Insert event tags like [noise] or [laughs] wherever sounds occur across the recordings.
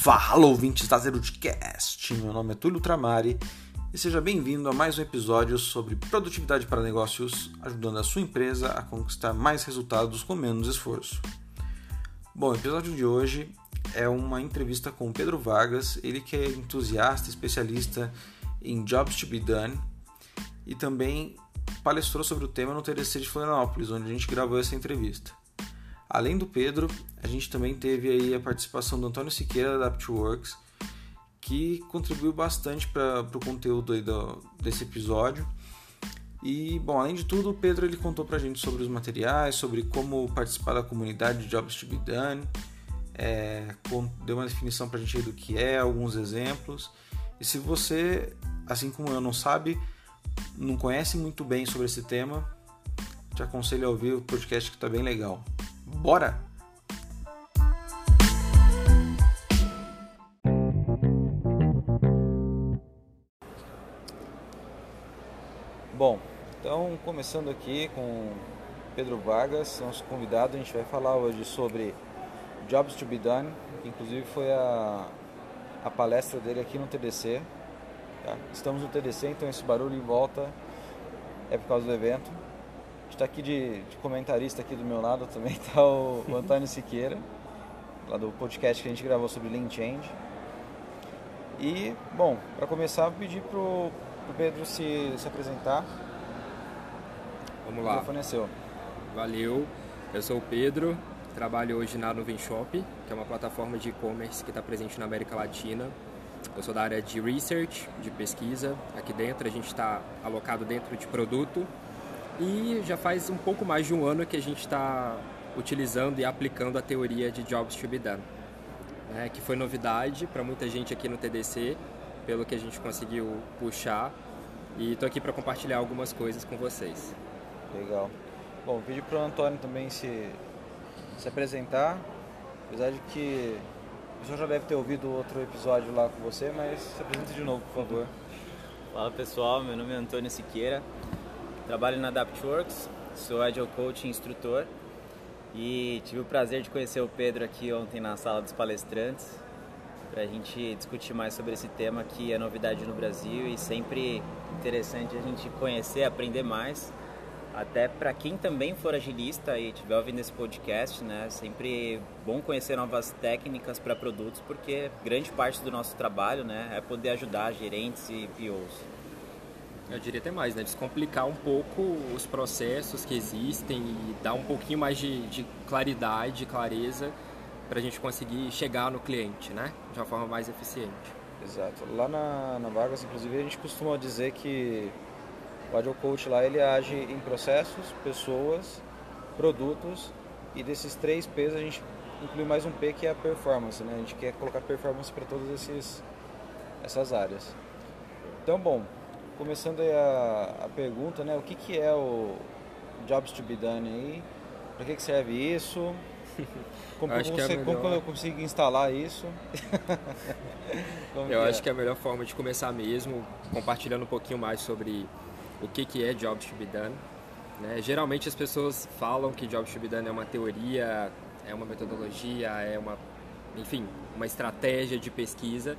Fala, ouvintes da Zerudcast! Meu nome é Túlio Tramari e seja bem-vindo a mais um episódio sobre produtividade para negócios, ajudando a sua empresa a conquistar mais resultados com menos esforço. Bom, o episódio de hoje é uma entrevista com o Pedro Vargas, ele que é entusiasta, especialista em Jobs to be Done e também palestrou sobre o tema no TDC de Florianópolis, onde a gente gravou essa entrevista. Além do Pedro, a gente também teve aí a participação do Antônio Siqueira da Adaptworks, que contribuiu bastante para o conteúdo do, desse episódio. E, bom, além de tudo, o Pedro ele contou para a gente sobre os materiais, sobre como participar da comunidade de Jobs to be Done, é, deu uma definição para a gente do que é, alguns exemplos. E se você, assim como eu, não sabe, não conhece muito bem sobre esse tema, te aconselho a ouvir o podcast que está bem legal. Bora! Bom, então começando aqui com Pedro Vargas, nosso convidado, a gente vai falar hoje sobre Jobs to be Done, que inclusive foi a, a palestra dele aqui no TDC. Tá? Estamos no TDC, então esse barulho em volta é por causa do evento está aqui de, de, comentarista aqui do meu lado também está [laughs] o, o, Antônio Siqueira, lá do podcast que a gente gravou sobre Lean Change. E, bom, para começar, vou pedir para o Pedro se, se apresentar. Vamos lá. O é Valeu, eu sou o Pedro, trabalho hoje na Nuvem Shop, que é uma plataforma de e-commerce que está presente na América Latina. Eu sou da área de research, de pesquisa. Aqui dentro a gente está alocado dentro de produto, e já faz um pouco mais de um ano que a gente está utilizando e aplicando a teoria de Jobs to be Done, né, que foi novidade para muita gente aqui no TDC, pelo que a gente conseguiu puxar. E estou aqui para compartilhar algumas coisas com vocês. Legal. Bom, pedi para o Antônio também se, se apresentar, apesar de que o senhor já deve ter ouvido outro episódio lá com você, mas se apresente de novo, por favor. Fala pessoal, meu nome é Antônio Siqueira, Trabalho na AdaptWorks, sou Agile Coach e instrutor e tive o prazer de conhecer o Pedro aqui ontem na sala dos palestrantes para a gente discutir mais sobre esse tema que é novidade no Brasil e sempre interessante a gente conhecer, aprender mais. Até para quem também for agilista e estiver ouvindo esse podcast, né, sempre bom conhecer novas técnicas para produtos, porque grande parte do nosso trabalho, né, é poder ajudar gerentes e POs. Eu diria até mais, né? Descomplicar um pouco os processos que existem e dar um pouquinho mais de, de claridade, clareza para a gente conseguir chegar no cliente, né? De uma forma mais eficiente. Exato. Lá na, na Vargas, inclusive, a gente costuma dizer que o Agile Coach lá ele age em processos, pessoas, produtos e desses três P's a gente inclui mais um P que é a performance, né? A gente quer colocar performance para todas esses, essas áreas. Então, bom, começando a, a pergunta, né? O que, que é o Jobs to be Done aí? Para que, que serve isso? [laughs] Como, como, você, melhor... como eu consigo instalar isso? [laughs] eu acho é? que é a melhor forma de começar mesmo, compartilhando um pouquinho mais sobre o que, que é Jobs to be Done. Né? Geralmente as pessoas falam que Jobs to be Done é uma teoria, é uma metodologia, é uma, enfim, uma estratégia de pesquisa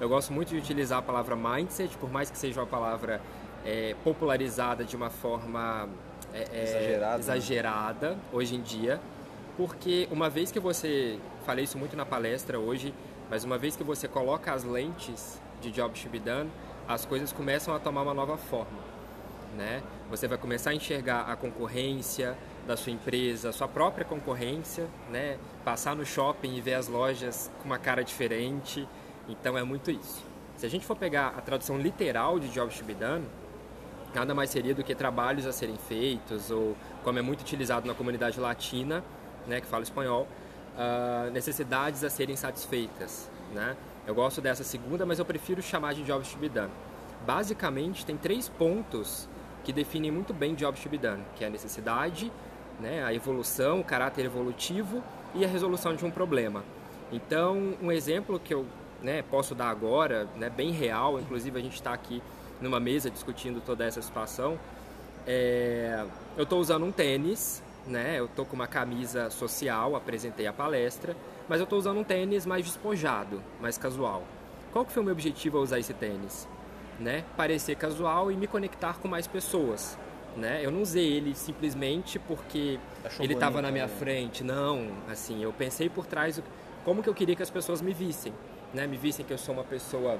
eu gosto muito de utilizar a palavra mindset, por mais que seja uma palavra é, popularizada de uma forma é, é exagerada, exagerada né? hoje em dia, porque uma vez que você, falei isso muito na palestra hoje, mas uma vez que você coloca as lentes de Job to be done, as coisas começam a tomar uma nova forma, né? Você vai começar a enxergar a concorrência da sua empresa, a sua própria concorrência, né? Passar no shopping e ver as lojas com uma cara diferente, então é muito isso. Se a gente for pegar a tradução literal de Jobs to be done, nada mais seria do que trabalhos a serem feitos, ou como é muito utilizado na comunidade latina, né, que fala espanhol, uh, necessidades a serem satisfeitas. Né? Eu gosto dessa segunda, mas eu prefiro chamar de Jobs to be done. Basicamente, tem três pontos que definem muito bem Jobs to be done, que é a necessidade, né, a evolução, o caráter evolutivo e a resolução de um problema. Então, um exemplo que eu né, posso dar agora, né, bem real, inclusive a gente está aqui numa mesa discutindo toda essa situação. É, eu estou usando um tênis né? Eu tô com uma camisa social, apresentei a palestra, mas eu tô usando um tênis mais despojado, mais casual. Qual que foi o meu objetivo ao usar esse tênis? Né? Parecer casual e me conectar com mais pessoas. Né? Eu não usei ele simplesmente porque Achou ele estava na minha né? frente. Não, assim, eu pensei por trás como que eu queria que as pessoas me vissem, né? Me vissem que eu sou uma pessoa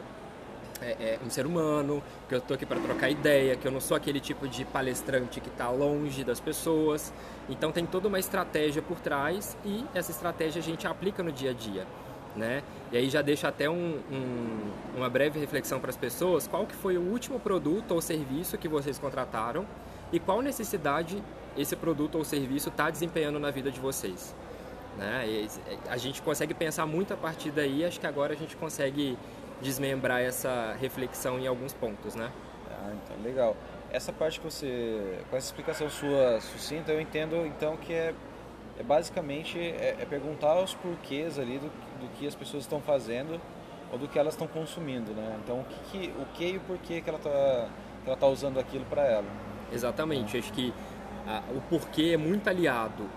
é, é, um ser humano, que eu estou aqui para trocar ideia, que eu não sou aquele tipo de palestrante que está longe das pessoas. Então tem toda uma estratégia por trás e essa estratégia a gente aplica no dia a dia. Né? E aí já deixa até um, um, uma breve reflexão para as pessoas, qual que foi o último produto ou serviço que vocês contrataram e qual necessidade esse produto ou serviço está desempenhando na vida de vocês. Né? E a gente consegue pensar muito a partir daí, acho que agora a gente consegue desmembrar essa reflexão em alguns pontos, né? Ah, então legal. Essa parte que você, com essa explicação sua sucinta, eu entendo então que é, é basicamente é, é, perguntar os porquês ali do, do que as pessoas estão fazendo ou do que elas estão consumindo, né? Então o que, o que e o porquê que ela está ela tá usando aquilo para ela. Exatamente. Acho que a, o porquê é muito aliado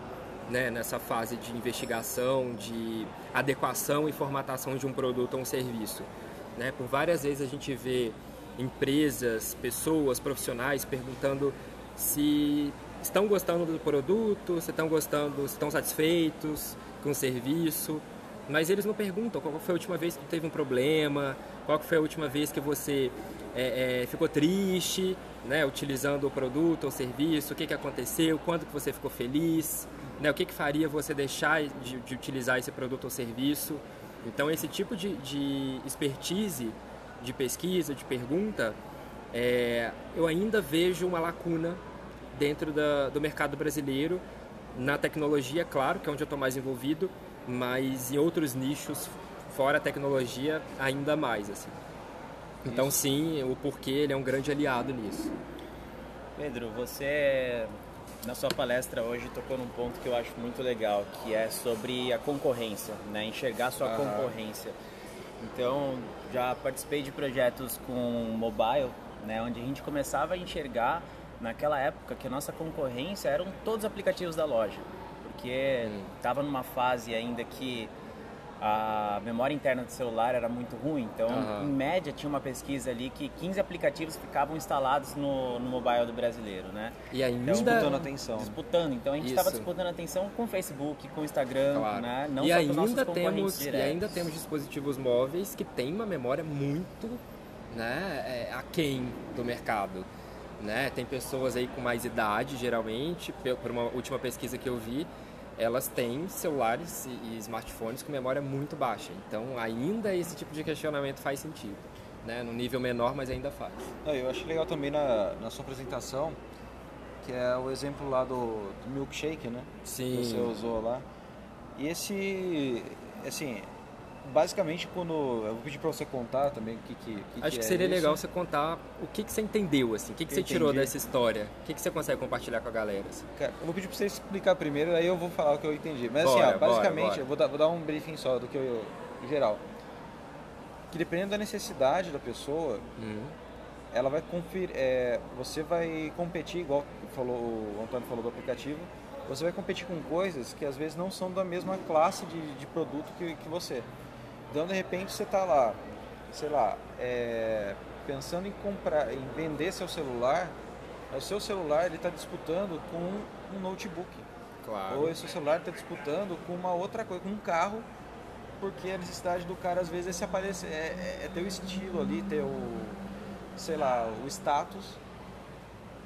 né, nessa fase de investigação, de adequação e formatação de um produto ou um serviço. Né? Por várias vezes a gente vê empresas, pessoas, profissionais perguntando se estão gostando do produto, se estão gostando, se estão satisfeitos com o serviço, mas eles não perguntam qual foi a última vez que teve um problema, qual foi a última vez que você é, é, ficou triste, né, utilizando o produto ou serviço, o que, que aconteceu, quando que você ficou feliz, né, o que, que faria você deixar de, de utilizar esse produto ou serviço. Então, esse tipo de, de expertise, de pesquisa, de pergunta, é, eu ainda vejo uma lacuna dentro da, do mercado brasileiro, na tecnologia, claro, que é onde eu estou mais envolvido, mas em outros nichos fora a tecnologia ainda mais assim. Então sim, o porquê ele é um grande aliado nisso. Pedro, você na sua palestra hoje tocou num ponto que eu acho muito legal, que é sobre a concorrência, né? enxergar sua concorrência. Então, já participei de projetos com mobile, né? onde a gente começava a enxergar naquela época que a nossa concorrência eram todos os aplicativos da loja, porque estava hum. numa fase ainda que a memória interna do celular era muito ruim, então uhum. em média tinha uma pesquisa ali que 15 aplicativos ficavam instalados no, no mobile do brasileiro, né? E ainda então, disputando atenção. Disputando, então a gente estava disputando atenção com o Facebook, com o Instagram, claro. né? Não e ainda temos diretos. e ainda temos dispositivos móveis que têm uma memória muito, né, é, aquém do mercado. Né? Tem pessoas aí com mais idade, geralmente, por uma última pesquisa que eu vi, elas têm celulares e smartphones com memória muito baixa. Então, ainda esse tipo de questionamento faz sentido. Né? No nível menor, mas ainda faz. Eu achei legal também na, na sua apresentação, que é o exemplo lá do, do milkshake, né? Sim. Que você usou lá. E esse, assim, basicamente quando eu vou pedir para você contar também o que que, que acho que, que seria legal você contar o que que você entendeu assim o que que, você entendi. tirou dessa história o que que você consegue compartilhar com a galera assim? Cara, eu vou pedir para você explicar primeiro aí eu vou falar o que eu entendi mas assim, bora, assim ó, basicamente bora, bora. eu vou dar, vou dar um briefing só do que eu em geral que dependendo da necessidade da pessoa uhum. ela vai conferir é, você vai competir igual falou o Antônio falou do aplicativo você vai competir com coisas que às vezes não são da mesma classe de, de produto que, que você. Então, de repente, você está lá, sei lá, é, pensando em comprar, em vender seu celular, o seu celular ele está disputando com um notebook. Claro. Ou o seu celular está disputando com uma outra coisa, com um carro, porque a necessidade do cara às vezes é se aparecer, é, é, é ter o estilo ali, ter o, sei lá, o status.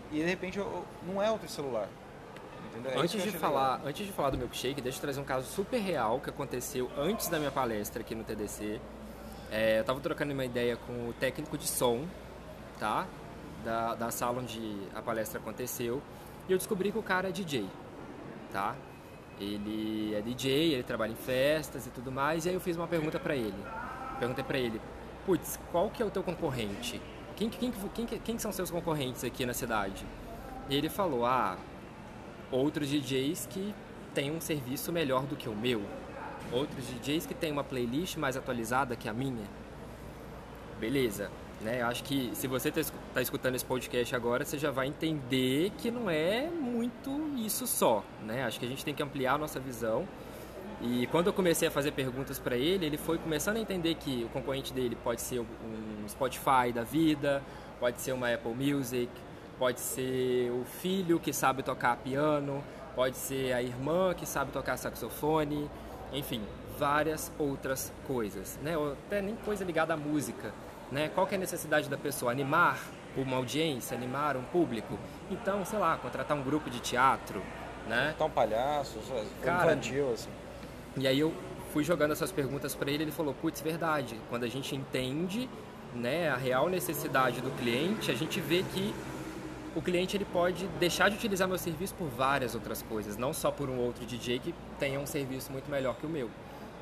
E de repente não é outro celular. É antes de falar, antes de falar do milkshake, deixa eu trazer um caso super real que aconteceu antes da minha palestra aqui no TDC. É, eu estava trocando uma ideia com o técnico de som, tá? Da, da sala onde a palestra aconteceu. E eu descobri que o cara é DJ, tá? Ele é DJ, ele trabalha em festas e tudo mais. E aí eu fiz uma pergunta para ele. Perguntei para ele, putz, qual que é o teu concorrente? Quem, quem, quem, quem, quem são seus concorrentes aqui na cidade? E ele falou, ah, outros DJs que têm um serviço melhor do que o meu, outros DJs que têm uma playlist mais atualizada que a minha. Beleza. Né? Eu acho que se você está tá escutando esse podcast agora, você já vai entender que não é muito isso só. Né? Acho que a gente tem que ampliar a nossa visão. E quando eu comecei a fazer perguntas para ele, ele foi começando a entender que o concorrente dele pode ser um Spotify da vida, pode ser uma Apple Music, pode ser o filho que sabe tocar piano, pode ser a irmã que sabe tocar saxofone, enfim, várias outras coisas, né? Ou até nem coisa ligada à música, né? Qual é a necessidade da pessoa? Animar uma audiência, animar um público? Então, sei lá, contratar um grupo de teatro, né? Então, um palhaço, Cara, infantil, assim. E aí eu fui jogando essas perguntas para ele, ele falou, putz, verdade, quando a gente entende né, a real necessidade do cliente, a gente vê que o cliente ele pode deixar de utilizar meu serviço por várias outras coisas, não só por um outro DJ que tenha um serviço muito melhor que o meu.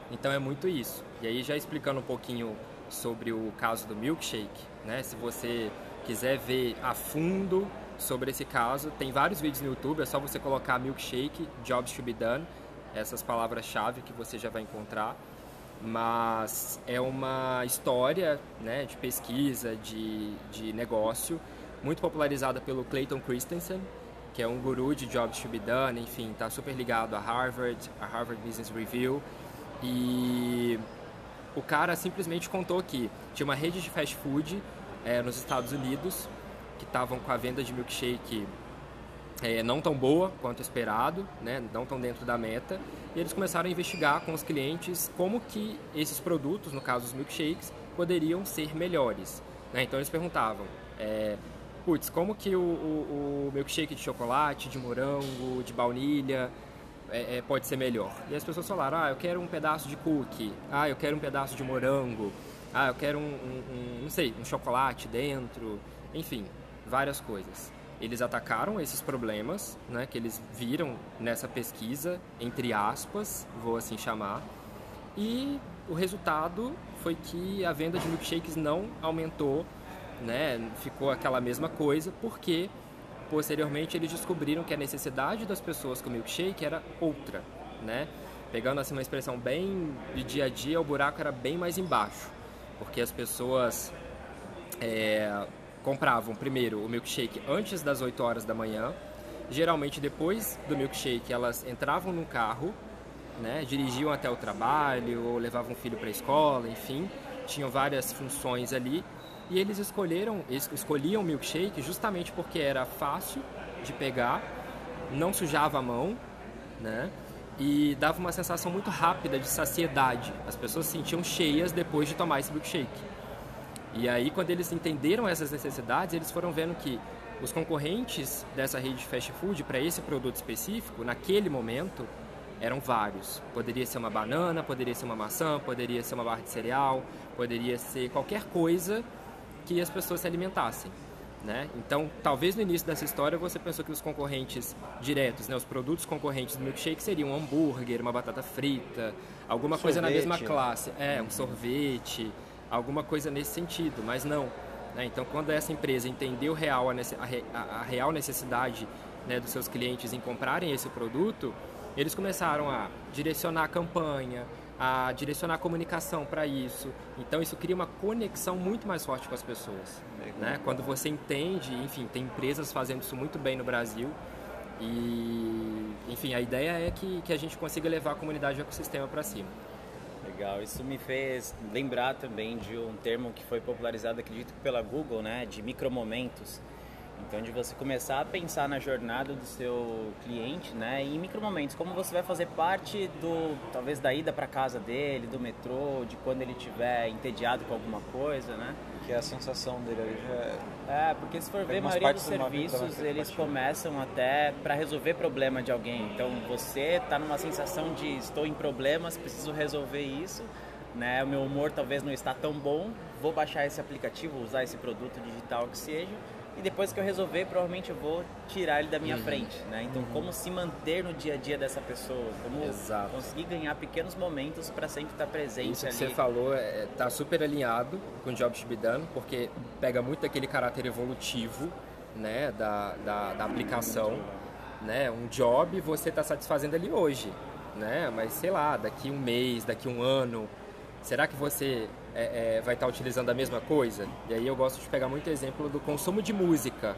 Então é muito isso. E aí já explicando um pouquinho sobre o caso do milkshake, né? Se você quiser ver a fundo sobre esse caso, tem vários vídeos no YouTube, é só você colocar milkshake, jobs to be done, essas palavras-chave que você já vai encontrar. Mas é uma história né, de pesquisa, de, de negócio, muito popularizada pelo Clayton Christensen, que é um guru de jobs to be done, enfim, está super ligado a Harvard, a Harvard Business Review. E o cara simplesmente contou que tinha uma rede de fast food é, nos Estados Unidos que estavam com a venda de milkshake é, não tão boa quanto esperado, né, não tão dentro da meta, e eles começaram a investigar com os clientes como que esses produtos, no caso os milkshakes, poderiam ser melhores. Né? Então eles perguntavam, é, putz, como que o, o, o, milkshake de chocolate, de morango, de baunilha é, é, pode ser melhor? E as pessoas falaram, ah, eu quero um pedaço de cookie, ah, eu quero um pedaço de morango, ah, eu quero um, um, um não sei, um chocolate dentro, enfim, várias coisas. Eles atacaram esses problemas né, que eles viram nessa pesquisa, entre aspas, vou assim chamar, e o resultado foi que a venda de milkshakes não aumentou, né, ficou aquela mesma coisa, porque posteriormente eles descobriram que a necessidade das pessoas com milkshake era outra, né? Pegando assim uma expressão bem de dia a dia, o buraco era bem mais embaixo, porque as pessoas é, compravam primeiro o milkshake antes das 8 horas da manhã. Geralmente depois do milkshake elas entravam no carro, né, dirigiam até o trabalho ou levavam o filho para a escola, enfim, tinham várias funções ali. E eles escolheram, escolhiam o milkshake justamente porque era fácil de pegar, não sujava a mão, né? E dava uma sensação muito rápida de saciedade. As pessoas se sentiam cheias depois de tomar esse milkshake. E aí, quando eles entenderam essas necessidades, eles foram vendo que os concorrentes dessa rede de fast food para esse produto específico, naquele momento, eram vários. Poderia ser uma banana, poderia ser uma maçã, poderia ser uma barra de cereal, poderia ser qualquer coisa que as pessoas se alimentassem. Né? Então, talvez no início dessa história você pensou que os concorrentes diretos, né, os produtos concorrentes do milkshake seriam um hambúrguer, uma batata frita, alguma sorvete, coisa na mesma classe, é, um sorvete, alguma coisa nesse sentido, mas não. Né? Então, quando essa empresa entendeu real a, a, a real necessidade né, dos seus clientes em comprarem esse produto, eles começaram a direcionar a campanha, a direcionar a comunicação para isso. Então, isso cria uma conexão muito mais forte com as pessoas. Né? Quando você entende, enfim, tem empresas fazendo isso muito bem no Brasil. E, enfim, a ideia é que, que a gente consiga levar a comunidade e o ecossistema para cima. Legal, isso me fez lembrar também de um termo que foi popularizado, acredito, pela Google, né, de micromomentos. Então, de você começar a pensar na jornada do seu cliente, né, em micromomentos, como você vai fazer parte do, talvez, da ida para casa dele, do metrô, de quando ele estiver entediado com alguma coisa, né? Que é a sensação dele ali já é... É, porque se for ver, a maioria dos serviços, eles começam até para resolver problema de alguém. Então, você está numa sensação de estou em problemas, preciso resolver isso, né? O meu humor talvez não está tão bom, vou baixar esse aplicativo, usar esse produto digital que seja e depois que eu resolver, provavelmente eu vou tirar ele da minha uhum. frente, né? Então, uhum. como se manter no dia a dia dessa pessoa, como Exato. conseguir ganhar pequenos momentos para sempre estar presente Isso ali. que você falou é, tá super alinhado com o Job to be done, porque pega muito aquele caráter evolutivo, né, da, da, da aplicação, né? Um job você está satisfazendo ali hoje, né? Mas sei lá, daqui um mês, daqui um ano, será que você é, é, vai estar utilizando a mesma coisa? E aí eu gosto de pegar muito exemplo do consumo de música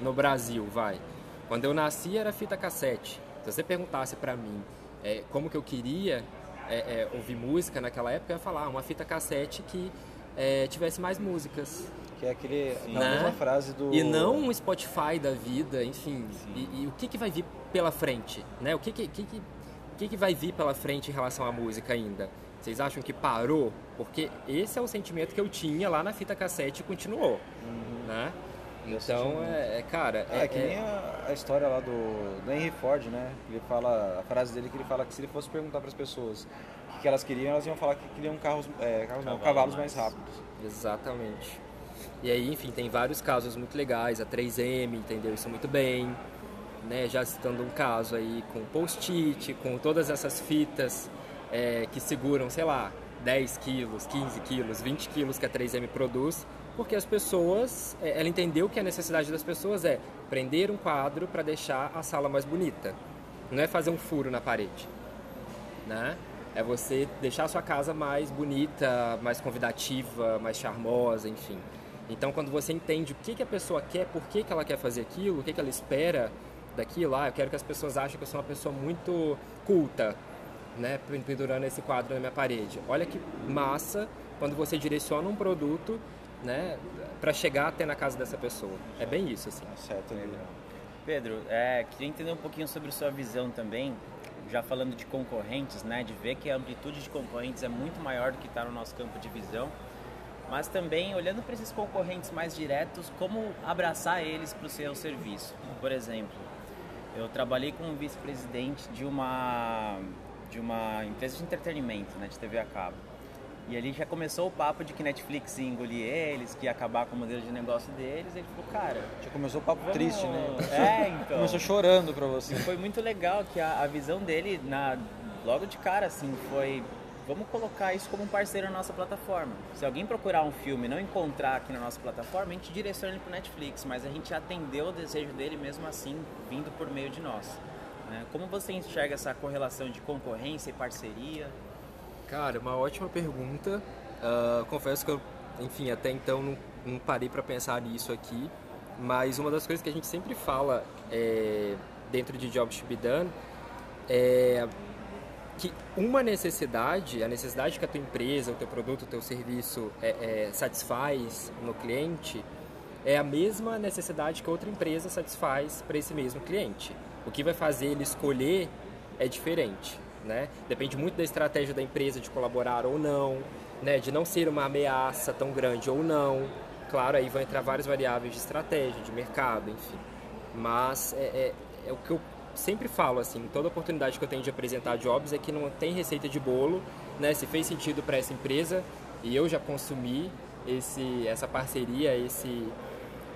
no Brasil, vai. Quando eu nasci era fita cassete. Se você perguntasse para mim é, como que eu queria é, é, ouvir música naquela época, eu ia falar ah, uma fita cassete que é, tivesse mais músicas. Que é aquele, Sim. na né? mesma frase do... E não um Spotify da vida, enfim. E, e, o que, que vai vir pela frente? Né? O que, que, que, que, que vai vir pela frente em relação à música ainda? Vocês acham que parou? Porque esse é o sentimento que eu tinha lá na fita cassete e continuou, uhum. né? Então, é, é, cara... É, é que é nem a, a, história lá do, do Henry Ford, né? Ele fala, a frase dele que ele fala que se ele fosse perguntar para as pessoas o que, elas queriam, elas iam falar que queriam carros, é, carros não, cavalos mais. mais rápidos. Exatamente. E aí, enfim, tem vários casos muito legais, a 3M entendeu isso muito bem, né? Já citando um caso aí com post-it, com todas essas fitas é, que seguram, sei lá, 10 quilos, 15 quilos, 20 quilos que a 3M produz, porque as pessoas, é, ela entendeu que a necessidade das pessoas é prender um quadro para deixar a sala mais bonita, não é fazer um furo na parede, né? É você deixar a sua casa mais bonita, mais convidativa, mais charmosa, enfim. Então, quando você entende o que, que a pessoa quer, por que, que ela quer fazer aquilo, o que, que ela espera daquilo, ah, eu quero que as pessoas achem que eu sou uma pessoa muito culta, né, pendurando esse quadro na minha parede. Olha que massa quando você direciona um produto, né, para chegar até na casa dessa pessoa. É bem isso, assim. É certo, né? Pedro, é, queria entender um pouquinho sobre sua visão também, já falando de concorrentes, né, de ver que a amplitude de concorrentes é muito maior do que está no nosso campo de visão, mas também olhando para esses concorrentes mais diretos, como abraçar eles para o seu serviço. Por exemplo, eu trabalhei como vice-presidente de uma de uma empresa de entretenimento, né, de TV a cabo. E ali já começou o papo de que Netflix ia engolir eles, que ia acabar com o modelo de negócio deles. Ele falou, cara. Já começou o papo vamos... triste, né? [laughs] É, então. começou chorando pra você. Foi muito legal que a, a visão dele, na, logo de cara, assim, foi vamos colocar isso como um parceiro na nossa plataforma. Se alguém procurar um filme e não encontrar aqui na nossa plataforma, a gente direciona ele para Netflix, mas a gente atendeu o desejo dele mesmo assim, vindo por meio de nós. Né? Como você enxerga essa correlação de concorrência e parceria? Cara, uma ótima pergunta. Uh, confesso que eu, enfim, até então não, não parei para pensar nisso aqui, mas uma das coisas que a gente sempre fala é, dentro de Jobs to be Done é que uma necessidade, a necessidade que a tua empresa, o teu produto, o teu serviço é, é, satisfaz no cliente, é a mesma necessidade que outra empresa satisfaz para esse mesmo cliente o que vai fazer ele escolher é diferente, né? Depende muito da estratégia da empresa de colaborar ou não, né? De não ser uma ameaça tão grande ou não. Claro, aí vão entrar várias variáveis de estratégia, de mercado, enfim. Mas é, é, é o que eu sempre falo, assim, toda oportunidade que eu tenho de apresentar jobs é que não tem receita de bolo, né? Se fez sentido para essa empresa e eu já consumi esse, essa parceria, esse,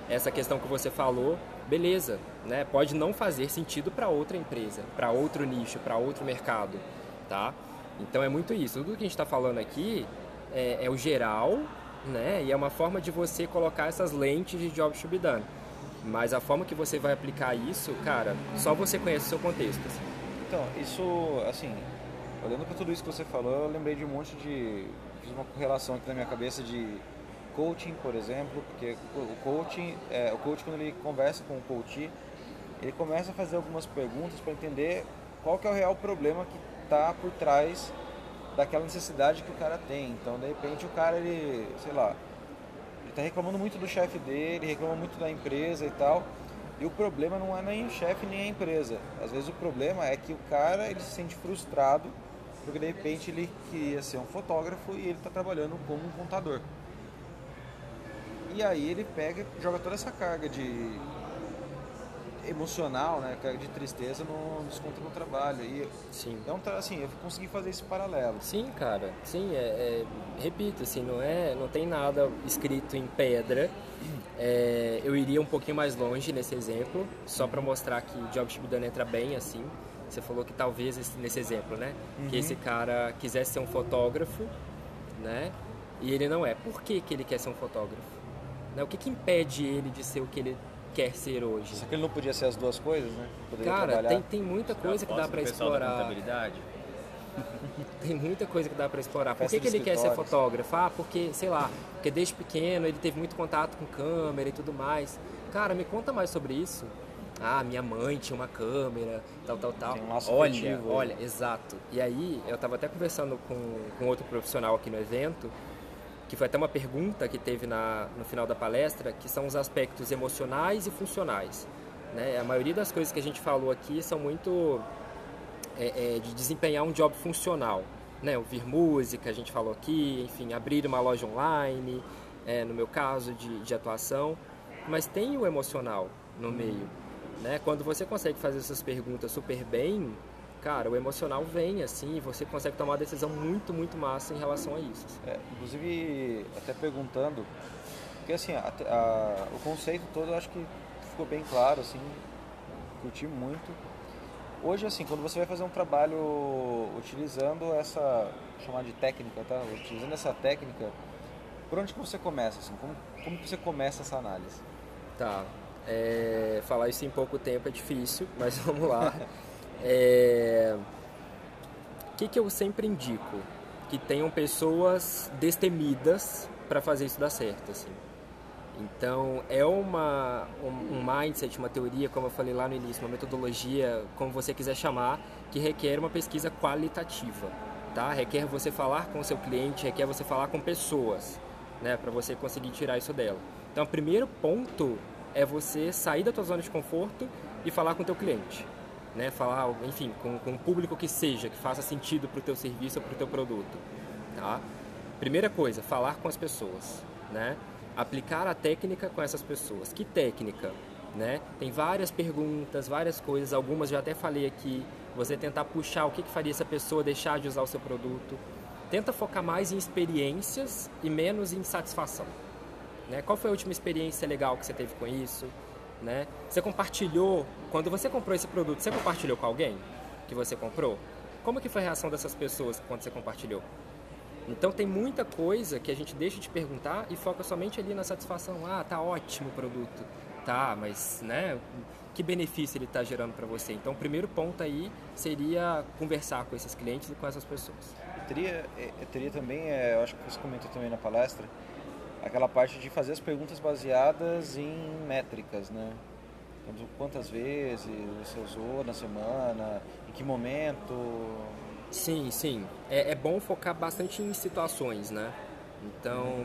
essa questão que você falou, beleza, né? Pode não fazer sentido para outra empresa, para outro nicho, para outro mercado, tá? Então é muito isso. Tudo que a gente está falando aqui é, é, o geral, né? E é uma forma de você colocar essas lentes de job to be done. Mas a forma que você vai aplicar isso, cara, só você conhece o seu contexto. Assim. Então, isso, assim, olhando para tudo isso que você falou, eu lembrei de um monte de. Fiz uma correlação aqui na minha cabeça de coaching, por exemplo, porque o coaching, é, o coach quando ele conversa com o coach, ele começa a fazer algumas perguntas para entender qual que é o real problema que está por trás daquela necessidade que o cara tem. Então, de repente, o cara, ele, sei lá, ele está reclamando muito do chefe dele, reclama muito da empresa e tal. E o problema não é nem o chefe nem a empresa. Às vezes o problema é que o cara ele se sente frustrado porque de repente ele queria ser um fotógrafo e ele está trabalhando como um contador. E aí ele pega, joga toda essa carga de emocional, né, carga de tristeza no desconto no trabalho. E sim. Então, assim, eu consegui fazer esse paralelo. Sim, cara. Sim, é, é repito, assim, não é, não tem nada escrito em pedra. É, eu iria um pouquinho mais longe nesse exemplo, só para mostrar que Job Shibudana entra bem assim. Você falou que talvez nesse exemplo, né, uhum. que esse cara quisesse ser um fotógrafo, né? E ele não é. Por que, que ele quer ser um fotógrafo? Né? O que, que impede ele de ser o que ele quer ser hoje? Será que ele não podia ser as duas coisas, né? Poderia Cara, tem, [laughs] tem muita coisa que dá para explorar. tem muita coisa que dá para explorar. Por que, que ele quer ser fotógrafo? Ah, porque, sei lá, porque desde pequeno ele teve muito contato com câmera e tudo mais. Cara, me conta mais sobre isso. Ah, minha mãe tinha uma câmera, tal, tal, tal. Tem um laço olha, olha, exato. E aí, eu estava até conversando com, com outro profissional aqui no evento, que foi até uma pergunta que teve na, no final da palestra, que são os aspectos emocionais e funcionais. Né? A maioria das coisas que a gente falou aqui são muito é, é, de desempenhar um job funcional. Né? Ouvir música, a gente falou aqui, enfim, abrir uma loja online, é, no meu caso, de, de atuação. Mas tem o emocional no meio. Né? Quando você consegue fazer essas perguntas super bem, cara, o emocional vem assim e você consegue tomar uma decisão muito, muito massa em relação a isso. É, inclusive, até perguntando, porque assim, a, a, o conceito todo eu acho que ficou bem claro, assim, curti muito. Hoje, assim, quando você vai fazer um trabalho utilizando essa, chamar de técnica, tá? Utilizando essa técnica, por onde que você começa, assim? Como, como que você começa essa análise? Tá, é, falar isso em pouco tempo é difícil, mas [laughs] vamos lá. [laughs] É, o que, que eu sempre indico? Que tenham pessoas destemidas para fazer isso dar certo, assim. Então, é uma, um, mindset, uma teoria, como eu falei lá no início, uma metodologia, como você quiser chamar, que requer uma pesquisa qualitativa, tá? Requer você falar com o seu cliente, requer você falar com pessoas, né? Para você conseguir tirar isso dela. Então, o primeiro ponto é você sair da tua zona de conforto e falar com o teu cliente. Né? Falar, enfim, com, com um público que seja, que faça sentido para o teu serviço ou para o teu produto. Tá? Primeira coisa, falar com as pessoas. Né? Aplicar a técnica com essas pessoas. Que técnica? Né? Tem várias perguntas, várias coisas, algumas já até falei aqui. Você tentar puxar o que, que faria essa pessoa deixar de usar o seu produto. Tenta focar mais em experiências e menos em satisfação. Né? Qual foi a última experiência legal que você teve com isso? Né? Você compartilhou, quando você comprou esse produto, você compartilhou com alguém que você comprou? Como que foi a reação dessas pessoas quando você compartilhou? Então tem muita coisa que a gente deixa de perguntar e foca somente ali na satisfação. Ah, tá ótimo o produto. Tá, mas né, que benefício ele está gerando para você? Então o primeiro ponto aí seria conversar com esses clientes e com essas pessoas. Eu teria, eu teria também, é, eu acho que você comentou também na palestra, aquela parte de fazer as perguntas baseadas em métricas, né? Então, quantas vezes você usou na semana, em que momento? Sim, sim. É, é bom focar bastante em situações, né? Então,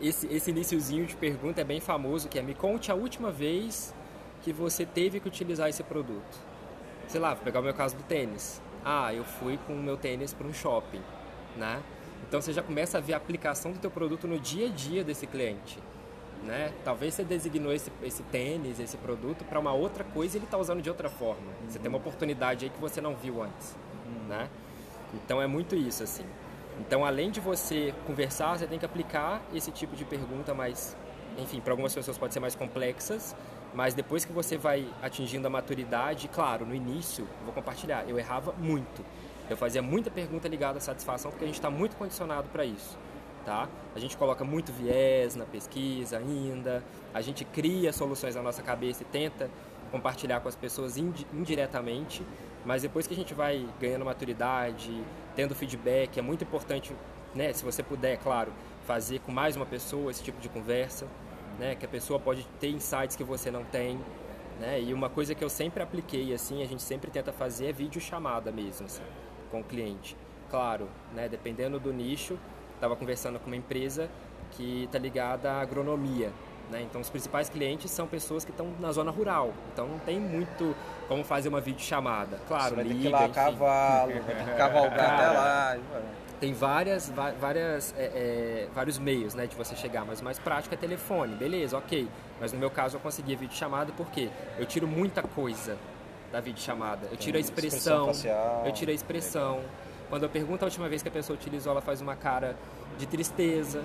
esse, esse iniciozinho de pergunta é bem famoso, que é me conte a última vez que você teve que utilizar esse produto. Sei lá, vou pegar o meu caso do tênis. Ah, eu fui com o meu tênis para um shopping, né? Então você já começa a ver a aplicação do teu produto no dia a dia desse cliente. Né? Talvez você designou esse, esse tênis, esse produto para uma outra coisa e ele está usando de outra forma. Uhum. Você tem uma oportunidade aí que você não viu antes. Uhum. Né? Então é muito isso assim. Então além de você conversar, você tem que aplicar esse tipo de pergunta mais, enfim, para algumas pessoas pode ser mais complexas, mas depois que você vai atingindo a maturidade, claro, no início, vou compartilhar, eu errava muito. Eu fazia muita pergunta ligada à satisfação porque a gente está muito condicionado para isso. Tá? A gente coloca muito viés na pesquisa ainda, a gente cria soluções na nossa cabeça e tenta compartilhar com as pessoas indiretamente, mas depois que a gente vai ganhando maturidade, tendo feedback, é muito importante, né, se você puder, claro, fazer com mais uma pessoa esse tipo de conversa, né, que a pessoa pode ter insights que você não tem, né, e uma coisa que eu sempre apliquei, assim, a gente sempre tenta fazer é vídeo chamada mesmo, assim com o cliente. Claro, né, dependendo do nicho, estava conversando com uma empresa que está ligada à agronomia. Né? Então, os principais clientes são pessoas que estão na zona rural. Então, não tem muito como fazer uma videochamada. Claro, Você liga, ter que ir lá cavalo, cavalgar até lá. Tem várias, várias, é, é, vários meios né, de você chegar, mas o mais prático é telefone. Beleza, ok. Mas no meu caso eu consegui a videochamada porque eu tiro muita coisa da videochamada. Eu tiro a expressão, expressão eu tiro a expressão. Quando eu pergunto a última vez que a pessoa utilizou, ela faz uma cara de tristeza.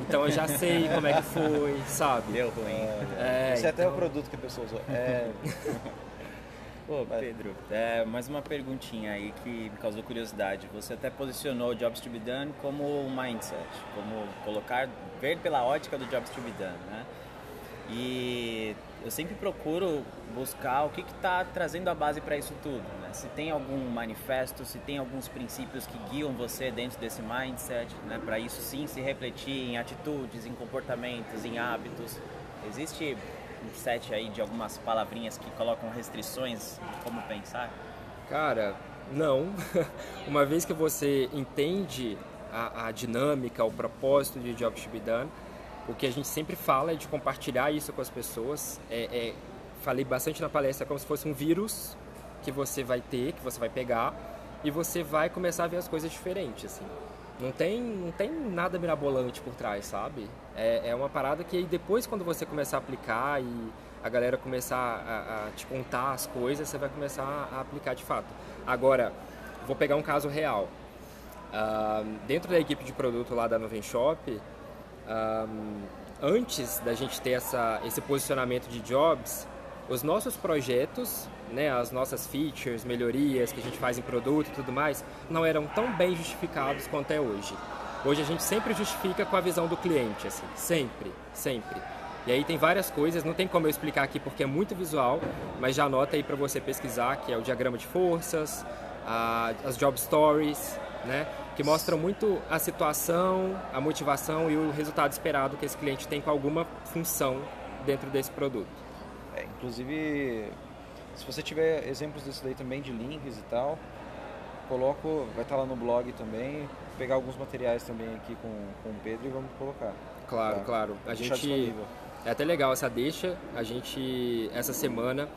Então eu já sei [laughs] como é que foi, sabe? Deu ruim. É, Esse então... é até o produto que a pessoa usou. É... [laughs] Pô, Pedro, é, mais uma perguntinha aí que me causou curiosidade. Você até posicionou o Jobs to be Done como um mindset, como colocar, ver pela ótica do Jobs to be Done, né? E eu sempre procuro buscar o que está trazendo a base para isso tudo. Né? Se tem algum manifesto, se tem alguns princípios que guiam você dentro desse mindset, né? para isso sim se refletir em atitudes, em comportamentos, em hábitos. Existe um set aí de algumas palavrinhas que colocam restrições de como pensar? Cara, não. [laughs] Uma vez que você entende a, a dinâmica, o propósito de Job to be Done, o que a gente sempre fala é de compartilhar isso com as pessoas. É, é, falei bastante na palestra como se fosse um vírus que você vai ter, que você vai pegar e você vai começar a ver as coisas diferentes, assim. Não tem, não tem nada mirabolante por trás, sabe? É, é uma parada que depois quando você começar a aplicar e a galera começar a, a te contar as coisas, você vai começar a aplicar de fato. Agora, vou pegar um caso real. Uh, dentro da equipe de produto lá da Noven Shop, um, antes da gente ter essa, esse posicionamento de jobs, os nossos projetos, né, as nossas features, melhorias que a gente faz em produto e tudo mais, não eram tão bem justificados quanto é hoje. Hoje a gente sempre justifica com a visão do cliente, assim, sempre, sempre. E aí tem várias coisas, não tem como eu explicar aqui porque é muito visual, mas já anota aí para você pesquisar, que é o diagrama de forças, a, as job stories, né? que mostram muito a situação, a motivação e o resultado esperado que esse cliente tem com alguma função dentro desse produto. É, inclusive, se você tiver exemplos disso daí também de links e tal, coloco, vai estar lá no blog também, pegar alguns materiais também aqui com, com o Pedro e vamos colocar. Claro, tá? claro. A gente é até legal essa deixa. A gente essa semana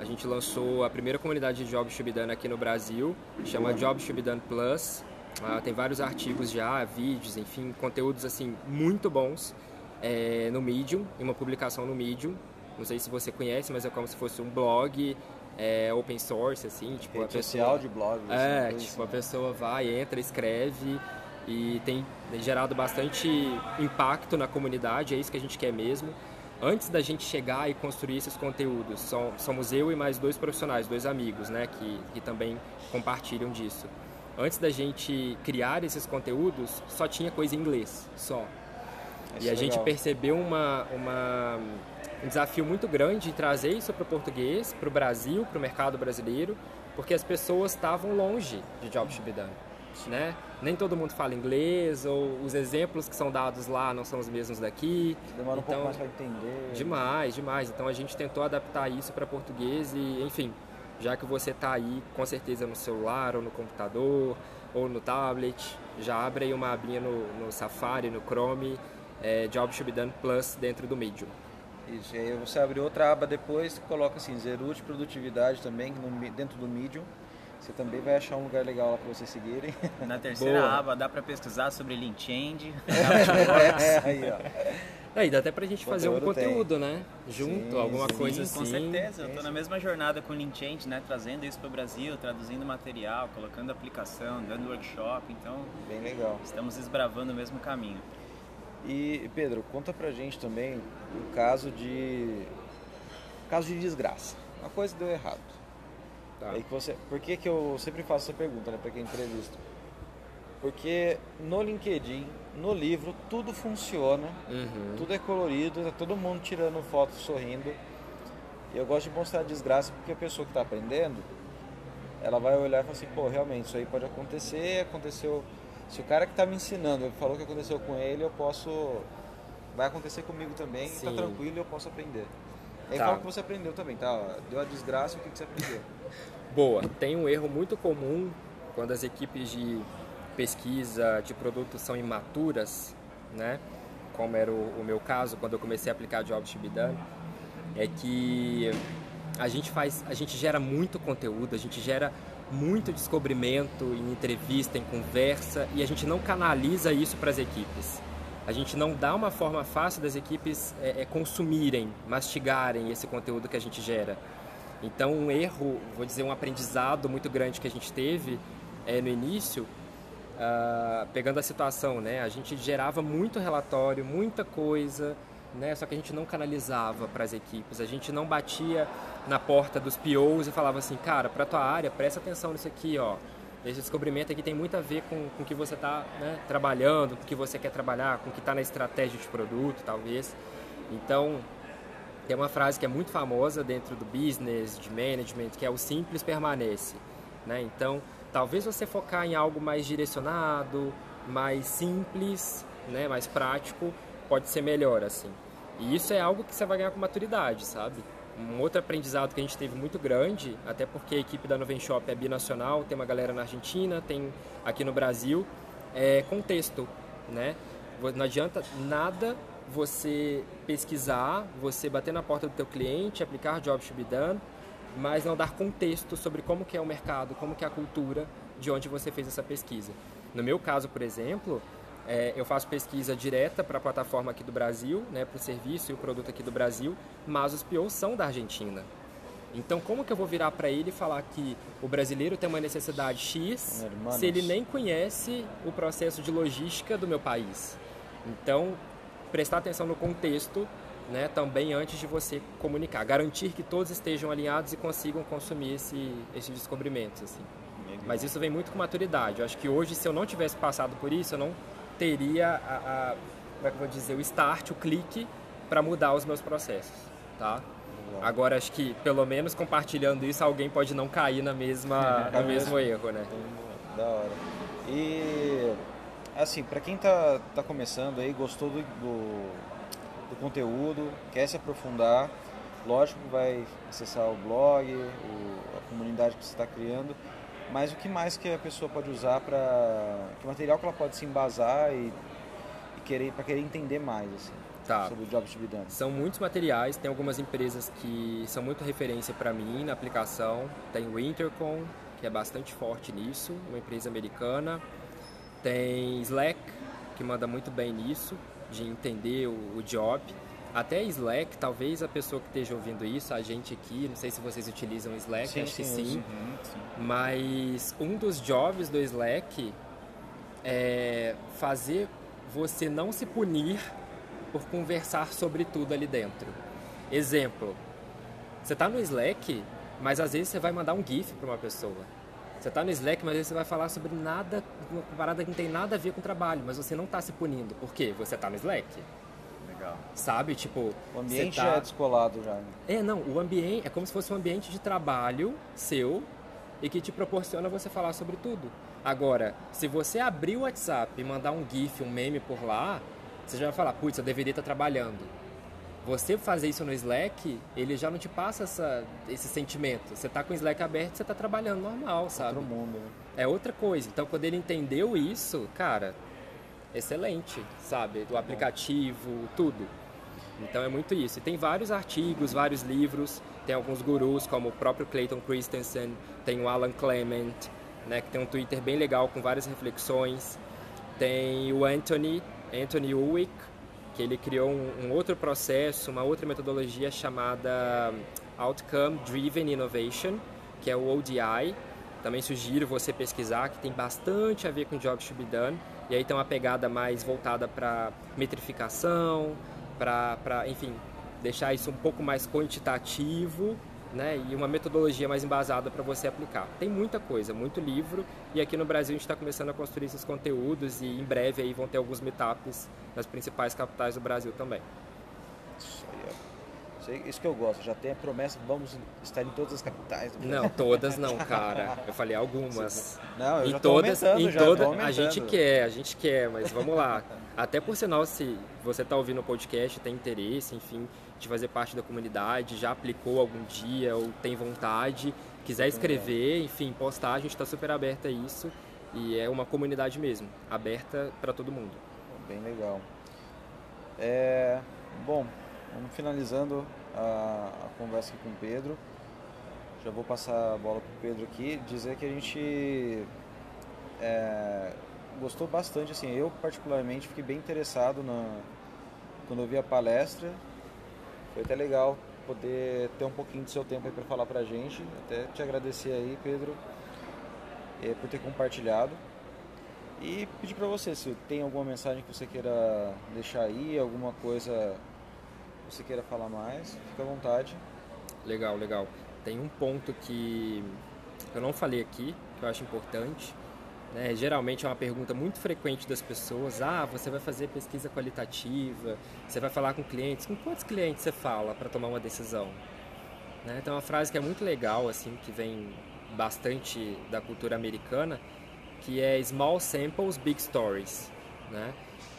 a gente lançou a primeira comunidade de Job Shubidana aqui no Brasil, chama Job Shubidana Plus. Ah, tem vários artigos já, vídeos, enfim, conteúdos assim muito bons é, no Medium, em uma publicação no Medium. Não sei se você conhece, mas é como se fosse um blog é, open source, assim, tipo Rede a pessoa, de blog. É, tipo assim. a pessoa vai, entra, escreve e tem gerado bastante impacto na comunidade. É isso que a gente quer mesmo. Antes da gente chegar e construir esses conteúdos, somos eu e mais dois profissionais, dois amigos, né, que, que também compartilham disso. Antes da gente criar esses conteúdos, só tinha coisa em inglês, só. Isso e a é gente percebeu uma, uma, um desafio muito grande em trazer isso para o português, para o Brasil, para o mercado brasileiro, porque as pessoas estavam longe de Job Né? Nem todo mundo fala inglês, ou os exemplos que são dados lá não são os mesmos daqui. Demora então, um pouco então, mais para entender. Demais, demais. Então a gente tentou adaptar isso para português e, enfim, já que você está aí com certeza no celular ou no computador ou no tablet, já abre aí uma abinha no, no Safari, no Chrome, é, Job Should Be Done Plus dentro do Medium. Isso, e aí você abre outra aba depois, coloca assim, Zerute Produtividade também no, dentro do Medium. Você também vai achar um lugar legal lá para vocês seguirem. Na terceira Boa. aba dá para pesquisar sobre Change. [laughs] é, aí, ó. Aí dá até pra gente fazer um conteúdo, tem. né? Junto, sim, alguma sim, coisa assim. Com certeza, eu tô na mesma jornada com o Change, né? Trazendo isso pro Brasil, traduzindo material, colocando aplicação, dando workshop, então... Bem legal. Estamos desbravando o mesmo caminho. E, Pedro, conta pra gente também o caso de... caso de desgraça. Uma coisa deu errado. Tá. Aí que você... Por que que eu sempre faço essa pergunta, né? Pra quem entrevista? Porque no LinkedIn no livro tudo funciona, uhum. tudo é colorido, tá todo mundo tirando foto sorrindo. E eu gosto de mostrar a desgraça porque a pessoa que está aprendendo, ela vai olhar e falar assim, pô, realmente isso aí pode acontecer, aconteceu. Se o cara que está me ensinando falou que aconteceu com ele, eu posso. Vai acontecer comigo também, está tranquilo e eu posso aprender. Aí tá. fala que você aprendeu também, tá? Deu a desgraça, o que, que você aprendeu? Boa, tem um erro muito comum quando as equipes de pesquisa de produtos são imaturas, né? como era o, o, meu caso quando eu comecei a aplicar Jobs to be done, é que a gente faz, a gente gera muito conteúdo, a gente gera muito descobrimento em entrevista, em conversa e a gente não canaliza isso para as equipes. A gente não dá uma forma fácil das equipes é, é, consumirem, mastigarem esse conteúdo que a gente gera. Então, um erro, vou dizer, um aprendizado muito grande que a gente teve é, no início uh, pegando a situação, né? A gente gerava muito relatório, muita coisa, né? Só que a gente não canalizava para as equipes, a gente não batia na porta dos POs e falava assim, cara, para tua área, presta atenção nisso aqui, ó. Esse descobrimento aqui tem muito a ver com, com o que você está né, trabalhando, com o que você quer trabalhar, com o que está na estratégia de produto, talvez. Então, Tem uma frase que é muito famosa dentro do business, de management, que é o simples permanece. Né? Então, talvez você focar em algo mais direcionado, mais simples, né? mais prático, pode ser melhor assim. E isso é algo que você vai ganhar com maturidade, sabe? Um outro aprendizado que a gente teve muito grande, até porque a equipe da Noven Shop é binacional, tem uma galera na Argentina, tem aqui no Brasil, é contexto, né? Não adianta nada você pesquisar, você bater na porta do teu cliente, aplicar job to be done, mas não dar contexto sobre como que é o mercado, como que é a cultura de onde você fez essa pesquisa. No meu caso, por exemplo, é, eu faço pesquisa direta para a plataforma aqui do Brasil, né, para o serviço e o produto aqui do Brasil, mas os POs são da Argentina. Então, como que eu vou virar para ele e falar que o brasileiro tem uma necessidade X Hermanos. se ele nem conhece o processo de logística do meu país? Então, prestar atenção no contexto né, também antes de você comunicar. Garantir que todos estejam alinhados e consigam consumir esse, esses descobrimentos. Assim. Mas isso vem muito com maturidade. Eu acho que hoje, se eu não tivesse passado por isso, eu não teria a, a como é que vou dizer, o start, o clique para mudar os meus processos, tá? Agora acho que pelo menos compartilhando isso alguém pode não cair na mesma [laughs] no mesmo erro, né? Da hora. E assim, para quem tá, tá começando aí, gostou do, do, do, conteúdo, quer se aprofundar, lógico que vai acessar o blog, o, a comunidade que você está criando, mas o que mais que a pessoa pode usar para que material que ela pode se embasar e, e querer para querer entender mais assim, tá. sobre o Jobs to be done? São muitos materiais, tem algumas empresas que são muito referência para mim na aplicação. Tem o Intercom, que é bastante forte nisso, uma empresa americana. Tem Slack, que manda muito bem nisso, de entender o, o job. Até Slack, talvez a pessoa que esteja ouvindo isso, a gente aqui, não sei se vocês utilizam Slack, sim, acho sim, que sim. Uhum, sim. Mas um dos jobs do Slack é fazer você não se punir por conversar sobre tudo ali dentro. Exemplo, você está no Slack, mas às vezes você vai mandar um GIF para uma pessoa. Você está no Slack, mas você vai falar sobre nada, uma parada que não tem nada a ver com o trabalho, mas você não está se punindo. Por quê? Você está no Slack. Legal. Sabe? Tipo. O ambiente tá... já é descolado já. Né? É, não. O ambiente é como se fosse um ambiente de trabalho seu e que te proporciona você falar sobre tudo. Agora, se você abrir o WhatsApp e mandar um GIF, um meme por lá, você já vai falar, putz, eu deveria estar trabalhando. Você fazer isso no Slack, ele já não te passa essa, esse sentimento. Você está com o Slack aberto, você está trabalhando normal, sabe? Outro mundo, né? É outra coisa. Então, quando ele entendeu isso, cara, excelente, sabe? Do aplicativo, tudo. Então é muito isso. E tem vários artigos, vários livros, tem alguns gurus, como o próprio Clayton Christensen, tem o Alan Clement, né, que tem um Twitter bem legal com várias reflexões. Tem o Anthony, Anthony Ulwick, que ele criou um, um outro processo, uma outra metodologia chamada Outcome Driven Innovation, que é o ODI. Também sugiro você pesquisar, que tem bastante a ver com Jobs to be Done. E aí tem uma pegada mais voltada para metrificação, para, enfim, deixar isso um pouco mais quantitativo né, e uma metodologia mais embasada para você aplicar. Tem muita coisa, muito livro, e aqui no Brasil a gente está começando a construir esses conteúdos e em breve aí vão ter alguns meetups nas principais capitais do Brasil também. Isso que eu gosto, já tem a promessa, vamos estar em todas as capitais. Não, todas não, [laughs] cara. Eu falei algumas. Não, eu em já todas, em já, toda, a gente quer, a gente quer, mas vamos lá. Até por sinal, se você está ouvindo o podcast, tem interesse, enfim, de fazer parte da comunidade, já aplicou algum dia ou tem vontade, quiser escrever, enfim, postar, a gente está super aberto a isso e é uma comunidade mesmo, aberta para todo mundo. Bem legal. É, bom, Vamos finalizando a, a conversa com o Pedro. Já vou passar a bola para o Pedro aqui, dizer que a gente é, gostou bastante, assim, eu particularmente fiquei bem interessado na, quando eu vi a palestra. Foi até legal poder ter um pouquinho do seu tempo aí para falar para a gente. Até te agradecer aí, Pedro, é, por ter compartilhado. E pedir para você se tem alguma mensagem que você queira deixar aí, alguma coisa você queira falar mais, fica à vontade. Legal, legal. Tem um ponto que eu não falei aqui, que eu acho importante, Né? Geralmente é uma pergunta muito frequente das pessoas: ah, você vai fazer pesquisa qualitativa, você vai falar com clientes. Com quantos clientes você fala para tomar uma decisão? Né? Então, é uma frase que é muito legal, assim, que vem bastante da cultura americana, que é Small Samples, Big Stories. Né?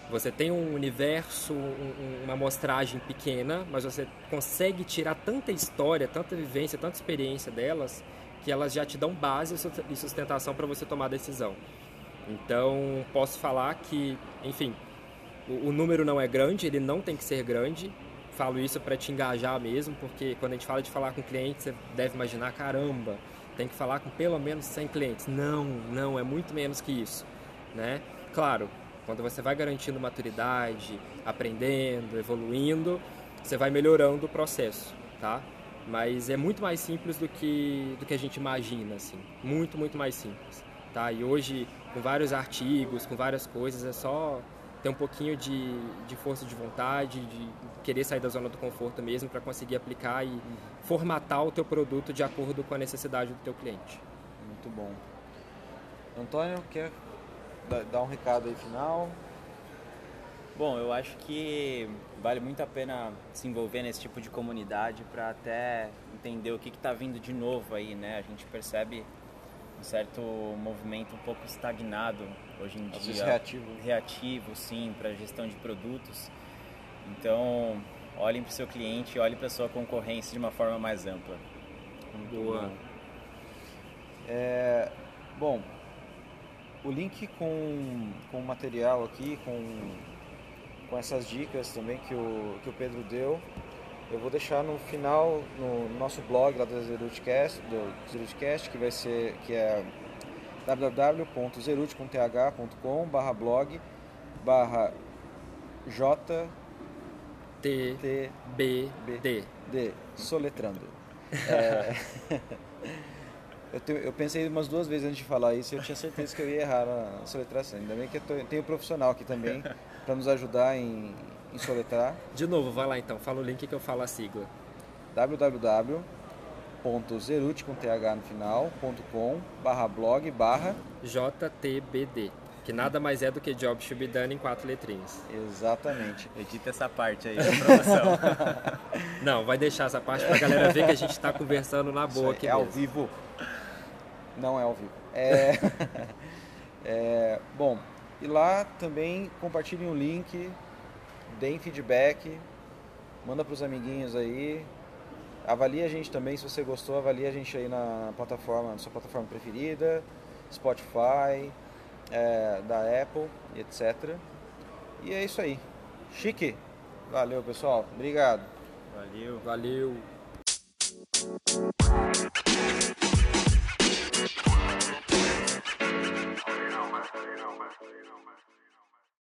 Você tem um universo, um, uma amostragem pequena, mas você consegue tirar tanta história, tanta vivência, tanta experiência delas, que elas já te dão base e sustentação para você tomar a decisão. Então, posso falar que, enfim, o, o número não é grande, ele não tem que ser grande. Falo isso para te engajar mesmo, porque quando a gente fala de falar com clientes, você deve imaginar, caramba, tem que falar com pelo menos 100 clientes. Não, não, é muito menos que isso, né? Claro, quando você vai garantindo maturidade, aprendendo, evoluindo, você vai melhorando o processo, tá? Mas é muito mais simples do que, do que a gente imagina, assim. Muito, muito mais simples, tá? E hoje, com vários artigos, com várias coisas, é só ter um pouquinho de, de força de vontade, de querer sair da zona do conforto mesmo para conseguir aplicar e formatar o teu produto de acordo com a necessidade do teu cliente. Muito bom. Antônio, quer dar um recado aí final? Bom, eu acho que vale muito a pena se envolver nesse tipo de comunidade para até entender o que está vindo de novo aí, né? A gente percebe um certo movimento um pouco estagnado hoje em Às dia. reativo. Reativo, sim, para gestão de produtos. Então, olhem para o seu cliente, olhem para a sua concorrência de uma forma mais ampla. Boa. É, bom, o link com, com o material aqui, com, com essas dicas também que o, que o Pedro deu, eu vou deixar no final no nosso blog lá do Zerutcast, do Zerutcast, que vai ser que é www.zerut.com barra blog barra j t b d. D. Soletrando. É, [laughs] Eu, eu, pensei umas duas vezes antes de falar isso e eu tinha certeza que eu ia errar na soletração. Ainda bem que eu tô, tenho um profissional aqui também para nos ajudar em, em soletrar. De novo, vai lá então, fala o link que eu falo a sigla. www.zerut com th no final.com barra blog barra JTBD que nada mais é do que Job Should Be Done em quatro letrinhas. Exatamente. Edita essa parte aí da promoção. [laughs] Não, vai deixar essa parte pra galera ver que a gente está conversando na boa aqui. É mesmo. ao vivo. Não é ao vivo. É, [laughs] é, bom, e lá também compartilhem o link, deem feedback, manda para os amiguinhos aí. Avalie a gente também, se você gostou, avalie a gente aí na plataforma, na sua plataforma preferida, Spotify, é, da Apple, etc. E é isso aí. Chique. Valeu, pessoal. Obrigado. Valeu. Valeu.